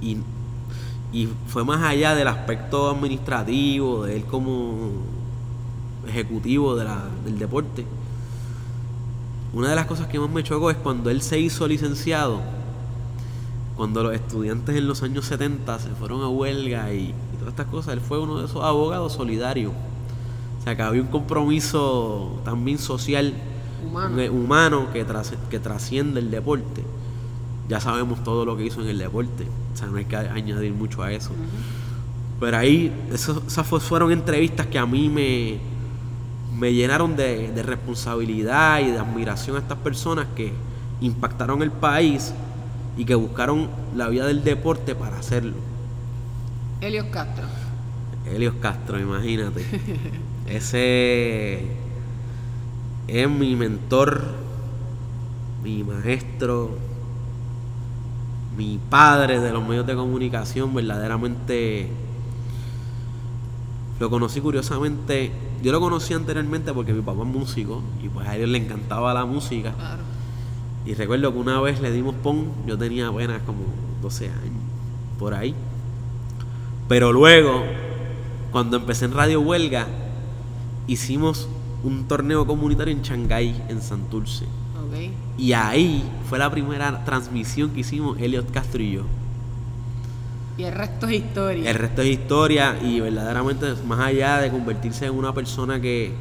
y, fue más allá del aspecto administrativo, de él como ejecutivo del deporte. Una de las cosas que más me chocó es cuando él se hizo licenciado, cuando los estudiantes en los años 70 se fueron a huelga y, y todas estas cosas, él fue uno de esos abogados solidarios. O sea, que había un compromiso también social, Humano. eh, humano que, tras- que trasciende el deporte. Ya sabemos todo lo que hizo en el deporte. O sea, no hay que añadir mucho a eso. Pero ahí, eso- esas fue- fueron entrevistas que a mí me, me llenaron de, de responsabilidad y de admiración a estas personas que impactaron el país y que buscaron la vida del deporte para hacerlo. Helios Castro. Helios Castro, imagínate. Ese es mi mentor, mi maestro, mi padre de los medios de comunicación, verdaderamente lo conocí curiosamente. Yo lo conocí anteriormente porque mi papá es músico y pues a él le encantaba la música. Claro. Y recuerdo que una vez le dimos pon, yo tenía apenas como 12 años, por ahí. Pero luego, cuando empecé en Radio Huelga, hicimos un torneo comunitario en Shanghái, en Santurce. Y ahí fue la primera transmisión que hicimos Elliot Castro y yo. Y el resto es historia. El resto es historia y verdaderamente más allá de convertirse en una persona que,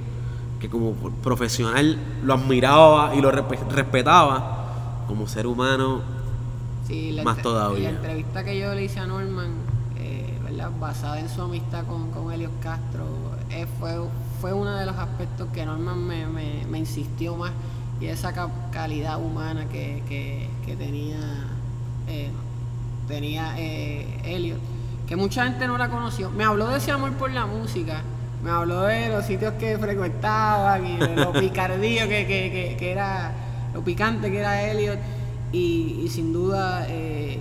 que como profesional lo admiraba y lo respe- respetaba, como ser humano Sí, Más todavía. La entrevista que yo le hice a Norman, eh, ¿verdad? basada en su amistad con, con Helios Castro, eh, fue, fue uno de los aspectos que Norman me, me- me insistió más y esa ca- calidad humana que, que- que tenía, eh, tenía eh, Elliot, que mucha gente no la conoció. Me habló de ese amor por la música. Me habló de los sitios que frecuentaban y de lo picardío que, que, que- que era, lo picante que era Elliot. Y, y sin duda eh,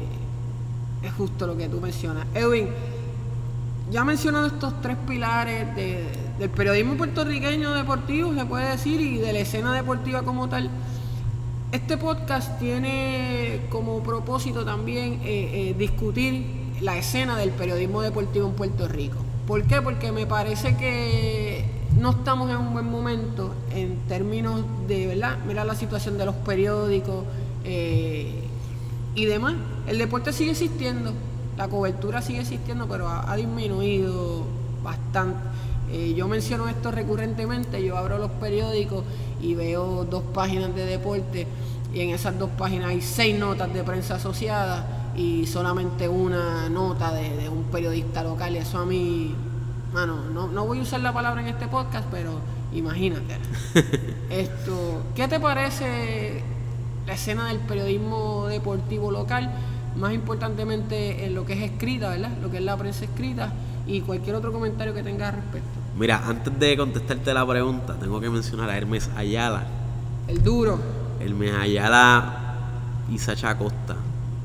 es justo lo que tú mencionas. Edwin, ya mencionado estos tres pilares de- del periodismo puertorriqueño deportivo, se puede decir, y de la escena deportiva como tal. Este podcast tiene como propósito también eh, eh, discutir la escena del periodismo deportivo en Puerto Rico. ¿Por qué? Porque me parece que no estamos en un buen momento en términos de, ¿verdad? Mira la situación de los periódicos eh, y demás. El deporte sigue existiendo, la cobertura sigue existiendo, pero ha, disminuido bastante. Eh, yo menciono esto recurrentemente, yo abro los periódicos y veo dos páginas de deporte y en esas dos páginas hay seis notas de prensa asociadas y solamente una nota de, de un periodista local. Y eso a mí, mano, no, no voy a usar la palabra en este podcast, pero imagínate. Esto, ¿qué te parece la escena del periodismo deportivo local? Más importantemente en lo que es escrita, ¿verdad? Lo que es la prensa escrita y cualquier otro comentario que tengas al respecto. Mira, antes de contestarte la pregunta, tengo que mencionar a Hermes Ayala. El duro. Hermes Ayala y Sacha Acosta.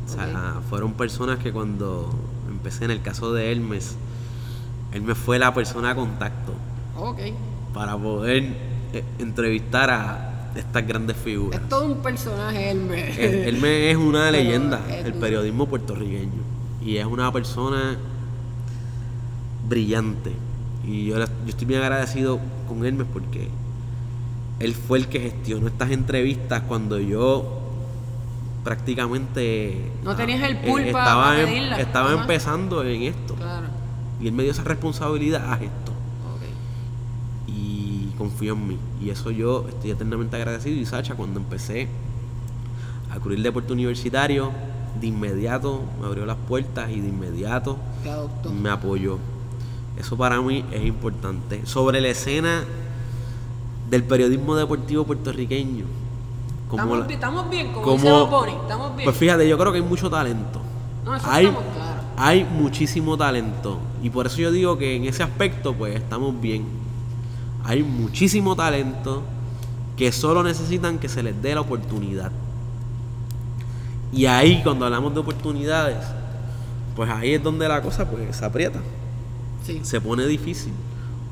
O sea, fueron personas que cuando empecé en el caso de Hermes, Hermes fue la persona a contacto Ok. para poder eh, entrevistar a estas grandes figuras. Es todo un personaje, Hermes. Él, él me es una leyenda del periodismo puertorriqueño y es una persona brillante y yo, yo estoy bien agradecido con Hermes porque él fue el que gestionó estas entrevistas cuando yo prácticamente No tenías el eh, estaba, em- estaba empezando en esto Claro. y él me dio esa responsabilidad a esto y confió en mí. Y eso yo estoy eternamente agradecido. Y Sacha, cuando empecé a cubrir deporte universitario, de inmediato me abrió las puertas y de inmediato me apoyó. Eso para mí es importante. Sobre la escena del periodismo deportivo puertorriqueño. Como estamos, la- bien, estamos bien, como, como- dice estamos bien. Pues fíjate, yo creo que hay mucho talento. no, eso hay, estamos claros. hay muchísimo talento. Y por eso yo digo que en ese aspecto, pues estamos bien. Hay muchísimo talento que solo necesitan que se les dé la oportunidad. Y ahí, cuando hablamos de oportunidades, pues ahí es donde la cosa pues, se aprieta, Sí. se pone difícil.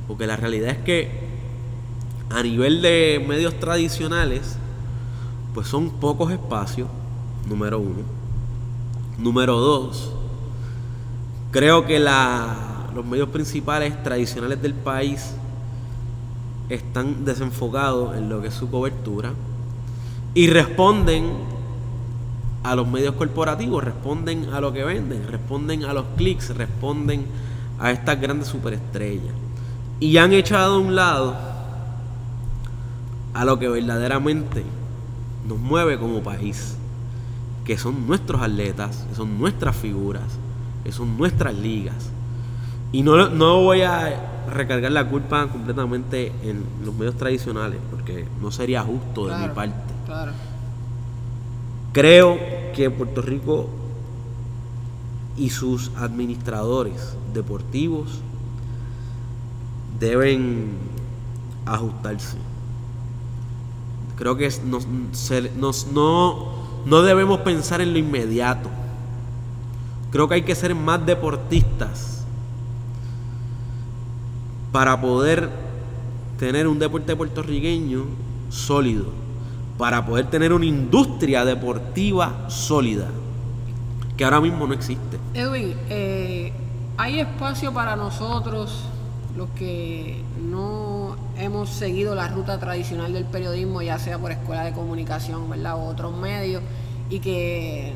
Porque la realidad es que a nivel de medios tradicionales, pues son pocos espacios, número uno. Número dos, creo que la- los medios principales tradicionales del país están desenfocados en lo que es su cobertura y responden a los medios corporativos, responden a lo que venden, responden a los clics, responden a estas grandes superestrellas. Y han echado a un lado a lo que verdaderamente nos mueve como país, que son nuestros atletas, que son nuestras figuras, que son nuestras ligas. Y no, no voy a recargar la culpa completamente en los medios tradicionales, porque no sería justo de mi parte. Creo que Puerto Rico y sus administradores deportivos deben ajustarse. Creo que nos, no, no debemos pensar en lo inmediato. Creo que hay que ser más deportistas para poder tener un deporte puertorriqueño sólido, para poder tener una industria deportiva sólida, que ahora mismo no existe. Edwin, eh, hay espacio para nosotros, los que no hemos seguido la ruta tradicional del periodismo, ya sea por escuela de comunicación, ¿verdad? O otros medios, y que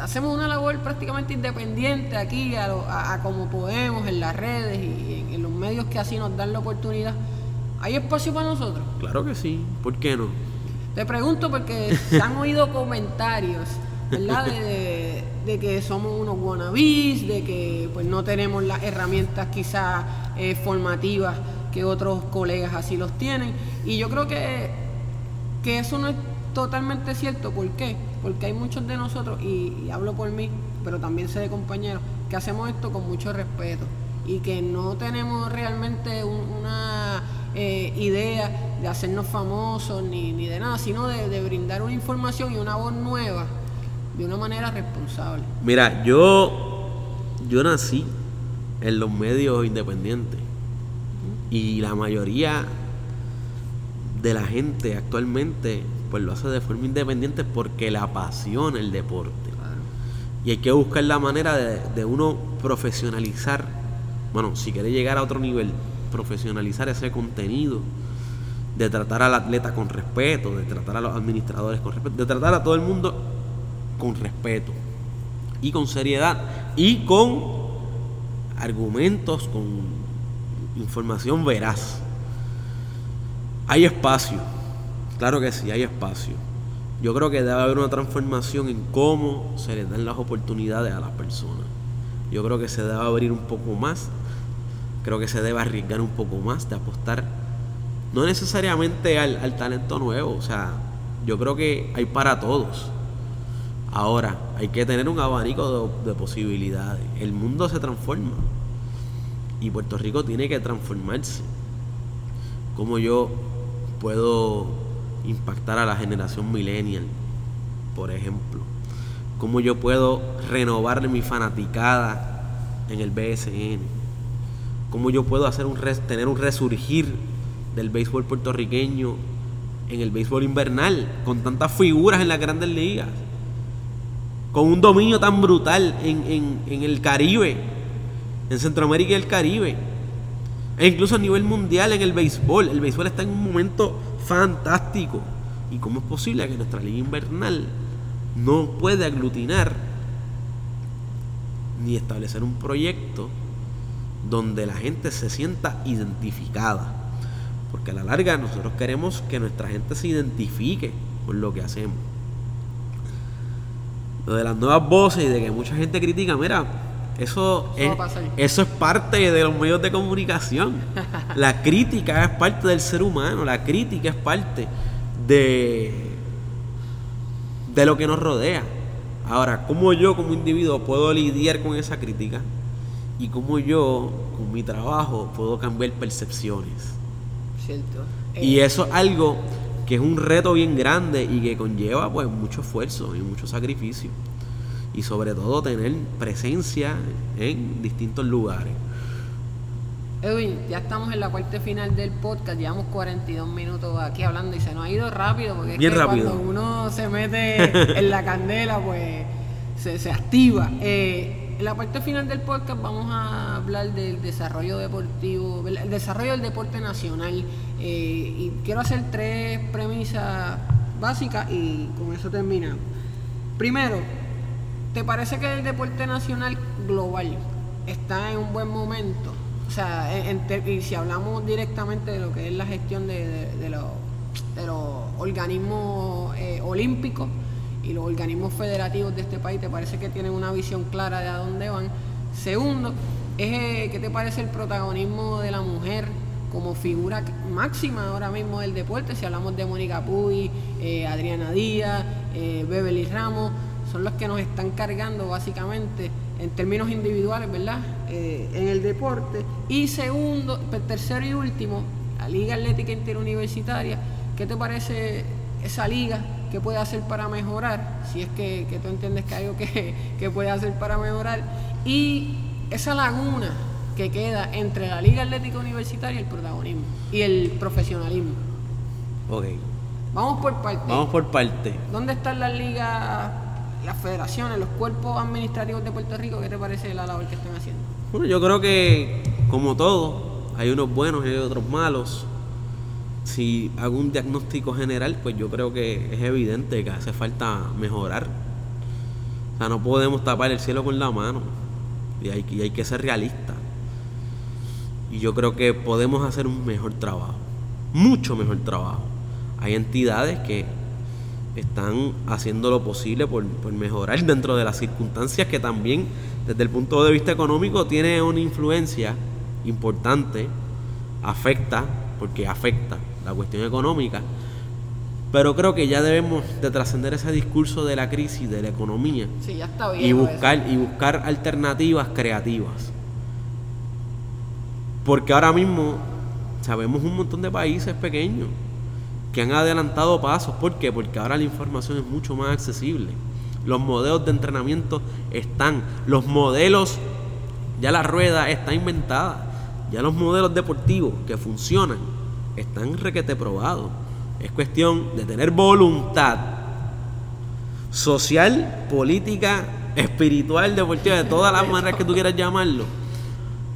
hacemos una labor prácticamente independiente aquí, a, como podemos, en las redes y en, los medios que así nos dan la oportunidad. ¿Hay espacio para nosotros? Claro que sí, ¿por qué no? Te pregunto porque se han oído comentarios, ¿verdad? De, que somos unos wannabes, de que pues no tenemos las herramientas quizás eh, formativas que otros colegas así los tienen. Y yo creo que, que eso no es totalmente cierto. ¿Por qué? Porque hay muchos de nosotros, y, hablo por mí, pero también sé de compañeros, que hacemos esto con mucho respeto y que no tenemos realmente una eh, idea de hacernos famosos ni, ni de nada, sino de, brindar una información y una voz nueva de una manera responsable. Mira, yo, yo nací en los medios independientes y la mayoría de la gente actualmente pues lo hace de forma independiente porque le apasiona el deporte. Y hay que buscar la manera de, uno profesionalizar, bueno, si quiere llegar a otro nivel, profesionalizar ese contenido, de tratar al atleta con respeto, de tratar a los administradores con respeto, de tratar a todo el mundo con respeto y con seriedad y con argumentos, con información veraz. Hay espacio Claro que sí, hay espacio. Yo creo que debe haber una transformación en cómo se les dan las oportunidades a las personas. Yo creo que se debe abrir un poco más. Creo que se debe arriesgar un poco más de apostar. No necesariamente al, talento nuevo. O sea, yo creo que hay para todos. Ahora, hay que tener un abanico de posibilidades. El mundo se transforma. Y Puerto Rico tiene que transformarse. Como yo puedo impactar a la generación millennial, por ejemplo. Cómo yo puedo renovar mi fanaticada en el BSN. Cómo yo puedo hacer un tener un resurgir del béisbol puertorriqueño en el béisbol invernal, con tantas figuras en las grandes ligas, con un dominio tan brutal en, en el Caribe, en Centroamérica y el Caribe, e incluso a nivel mundial en el béisbol. El béisbol está en un momento fantástico. ¿Y cómo es posible que nuestra liga invernal no puede aglutinar ni establecer un proyecto donde la gente se sienta identificada? Porque a la larga nosotros queremos que nuestra gente se identifique con lo que hacemos. Lo de las nuevas voces y de que mucha gente critica, mira, eso, es, eso es parte de los medios de comunicación. La crítica es parte del ser humano, la crítica es parte de, de lo que nos rodea. Ahora, ¿cómo yo como individuo puedo lidiar con esa crítica? Y cómo yo, con mi trabajo, puedo cambiar percepciones. Cierto. Y eso es algo que es un reto bien grande y que conlleva pues mucho esfuerzo y mucho sacrificio y sobre todo tener presencia en distintos lugares. Edwin, ya estamos en la parte final del podcast, llevamos 42 minutos aquí hablando y se nos ha ido rápido porque es que cuando uno se mete en la candela pues se, activa. Eh, en la parte final del podcast vamos a hablar del desarrollo deportivo, el desarrollo del deporte nacional eh, y quiero hacer tres premisas básicas y con eso terminamos. Primero, ¿te parece que el deporte nacional global está en un buen momento? O sea, y si hablamos directamente de lo que es la gestión de, los, organismos eh, olímpicos y los organismos federativos de este país, ¿te parece que tienen una visión clara de a dónde van? Segundo, eh, ¿qué te parece el protagonismo de la mujer como figura máxima ahora mismo del deporte? Si hablamos de Mónica Puy, eh, Adriana Díaz, Beverly Ramos, son los que nos están cargando básicamente en términos individuales, ¿verdad? Eh, en el deporte. Y segundo, pues, tercero y último, la Liga Atlética Interuniversitaria. ¿Qué te parece esa liga? ¿Qué puede hacer para mejorar? Si es que, que tú entiendes que hay algo que, que puede hacer para mejorar. Y esa laguna que queda entre la Liga Atlética Universitaria y el protagonismo y el profesionalismo. Ok, Vamos por partes. vamos por parte. ¿Dónde están las ligas, las federaciones, los cuerpos administrativos de Puerto Rico? ¿Qué te parece la labor que están haciendo? Bueno, yo creo que, como todo, hay unos buenos y hay otros malos. Si hago un diagnóstico general, pues yo creo que es evidente que hace falta mejorar. O sea, no podemos tapar el cielo con la mano. Y hay, y hay que ser realistas. Y yo creo que podemos hacer un mejor trabajo. Mucho mejor trabajo. Hay entidades que están haciendo lo posible por, por mejorar dentro de las circunstancias que también desde el punto de vista económico tiene una influencia importante, afecta, porque afecta la cuestión económica, pero creo que ya debemos de trascender ese discurso de la crisis, de la economía, Sí, ya está bien. y buscar, y buscar alternativas creativas. Porque ahora mismo sabemos un montón de países pequeños que han adelantado pasos. ¿Por qué? Porque ahora la información es mucho más accesible. Los modelos de entrenamiento están. Los modelos, ya la rueda está inventada. Ya los modelos deportivos que funcionan están requete probados. Es cuestión de tener voluntad social, política, espiritual, deportiva, de todas las maneras que tú quieras llamarlo,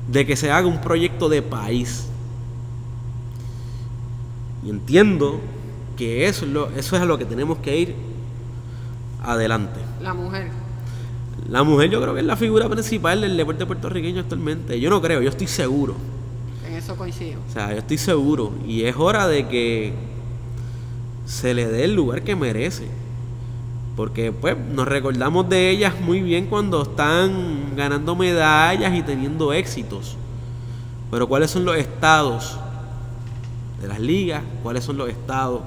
de que se haga un proyecto de país. Y entiendo que eso es, lo, eso es a lo que tenemos que ir adelante. La mujer. La mujer yo creo que es la figura principal del deporte puertorriqueño actualmente. Yo no creo, yo estoy seguro. En eso coincido. O sea, yo estoy seguro. Y es hora de que se le dé el lugar que merece. Porque pues nos recordamos de ellas muy bien cuando están ganando medallas y teniendo éxitos. Pero ¿cuáles son los estados de las ligas? ¿Cuáles son los estados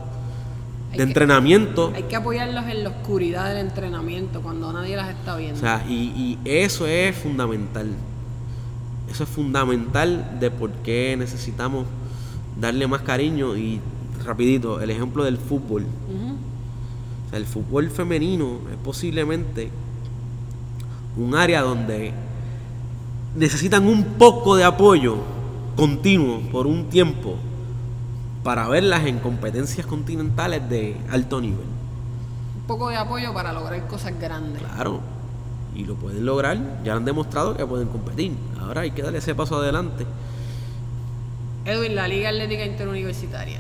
Hay de que- entrenamiento? Hay que apoyarlos en la oscuridad del entrenamiento cuando nadie las está viendo. O sea, y, y eso es fundamental. Eso es fundamental de por qué necesitamos darle más cariño. Y rapidito, el ejemplo del fútbol. Ujú. O sea, el fútbol femenino es posiblemente un área donde necesitan un poco de apoyo continuo por un tiempo para verlas en competencias continentales de alto nivel. Un poco de apoyo para lograr cosas grandes. Claro, y lo pueden lograr, ya han demostrado que pueden competir. Ahora hay que darle ese paso adelante. Edwin, la Liga Atlética Interuniversitaria.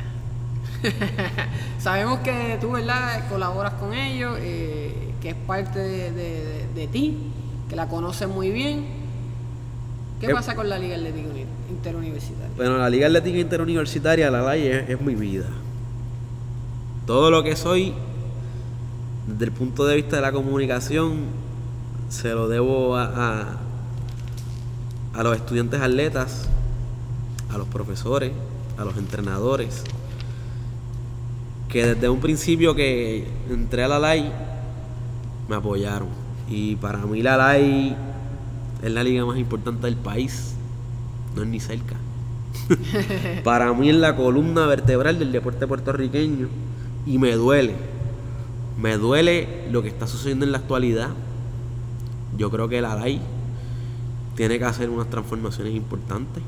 Sabemos que tú, ¿verdad?, colaboras con ellos, eh, que es parte de, de- de ti, que la conoces muy bien. ¿Qué Eh, pasa con la Liga Atlética Uni- Interuniversitaria? Bueno, la Liga Atlética Interuniversitaria, la LAI, es, es mi vida. Todo lo que soy, desde el punto de vista de la comunicación, se lo debo a, a, a los estudiantes atletas, a los profesores, a los entrenadores, que desde un principio que entré a la LAI, me apoyaron. Y para mí la LAI es la liga más importante del país, no es ni cerca. Para mí es la columna vertebral del deporte puertorriqueño y me duele. Me duele lo que está sucediendo en la actualidad. Yo creo que la LAI tiene que hacer unas transformaciones importantes.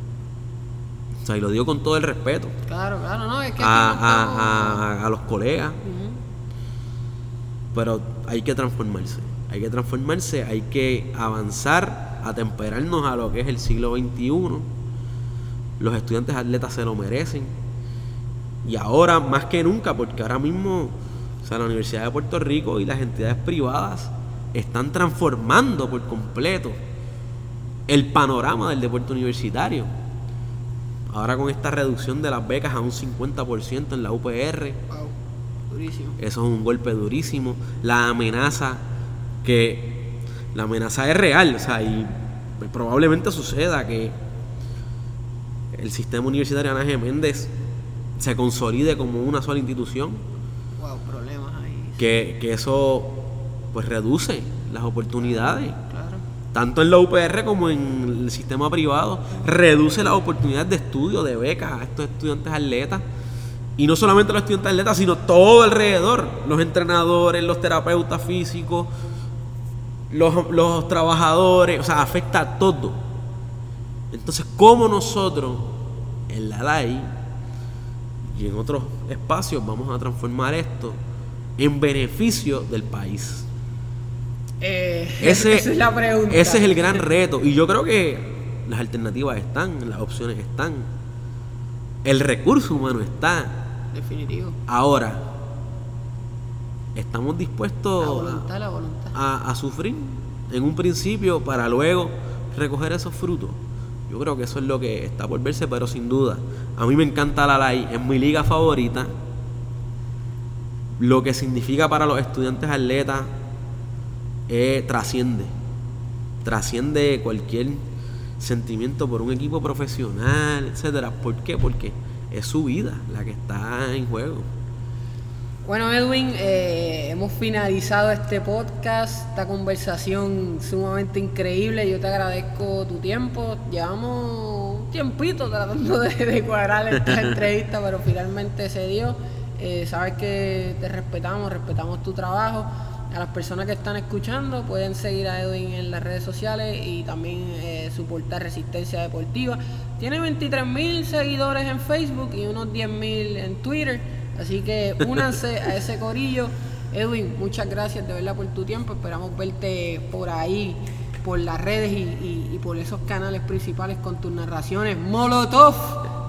O sea, y lo digo con todo el respeto Claro, claro, no, es que aquí a, a- a- a los colegas, pero hay que transformarse. Hay que transformarse, hay que avanzar, atemperarnos a lo que es el siglo XXI. Los estudiantes atletas se lo merecen. Y ahora más que nunca, porque ahora mismo O sea, la Universidad de Puerto Rico y las entidades privadas están transformando por completo el panorama del deporte universitario. Ahora con esta reducción de las becas a un 50% en la UPR, Wow, durísimo. eso es un golpe durísimo. La amenaza que la amenaza es real, o sea, y probablemente suceda que el sistema universitario Ana G. Méndez se consolide como una sola institución, Wow, problemas ahí. que, que eso pues reduce las oportunidades, Claro. tanto en la UPR como en el sistema privado, reduce las oportunidades de estudio, de becas a estos estudiantes atletas. Y no solamente los estudiantes atletas, sino todo alrededor. Los entrenadores, los terapeutas físicos, los, los trabajadores, o sea, afecta a todo. Entonces, ¿cómo nosotros en la LAI y en otros espacios vamos a transformar esto en beneficio del país? Eh, Ese, esa es la pregunta. ese es el gran reto. Y yo creo que las alternativas están, las opciones están. El recurso humano está. Definitivo. Ahora, ¿estamos La dispuestos voluntad, a, la voluntad. a- a sufrir en un principio para luego recoger esos frutos? Yo creo que eso es lo que está por verse, pero sin duda. A mí me encanta la LAI, es mi liga favorita. Lo que significa para los estudiantes atletas eh, trasciende. Trasciende cualquier sentimiento por un equipo profesional, etcétera. ¿Por qué? Porque es su vida la que está en juego. Bueno, Edwin, eh, hemos finalizado este podcast, esta conversación sumamente increíble. Yo te agradezco tu tiempo. Llevamos un tiempito tratando de, de cuadrar esta entrevista, pero finalmente se dio. Eh, sabes que te respetamos, respetamos tu trabajo. A las personas que están escuchando pueden seguir a Edwin en las redes sociales y también eh, su portal Resistencia Deportiva. Tiene 23 mil seguidores en Facebook y unos 10 mil en Twitter. Así que únanse a ese corillo. Edwin, muchas gracias de verdad por tu tiempo. Esperamos verte por ahí, por las redes y, y- y por esos canales principales con tus narraciones. Molotov.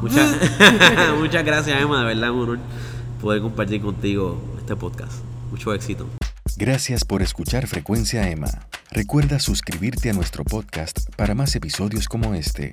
Muchas, muchas gracias, Emma. De verdad, un honor poder compartir contigo este podcast. Mucho éxito. Gracias por escuchar Frecuencia Emma. Recuerda suscribirte a nuestro podcast para más episodios como este.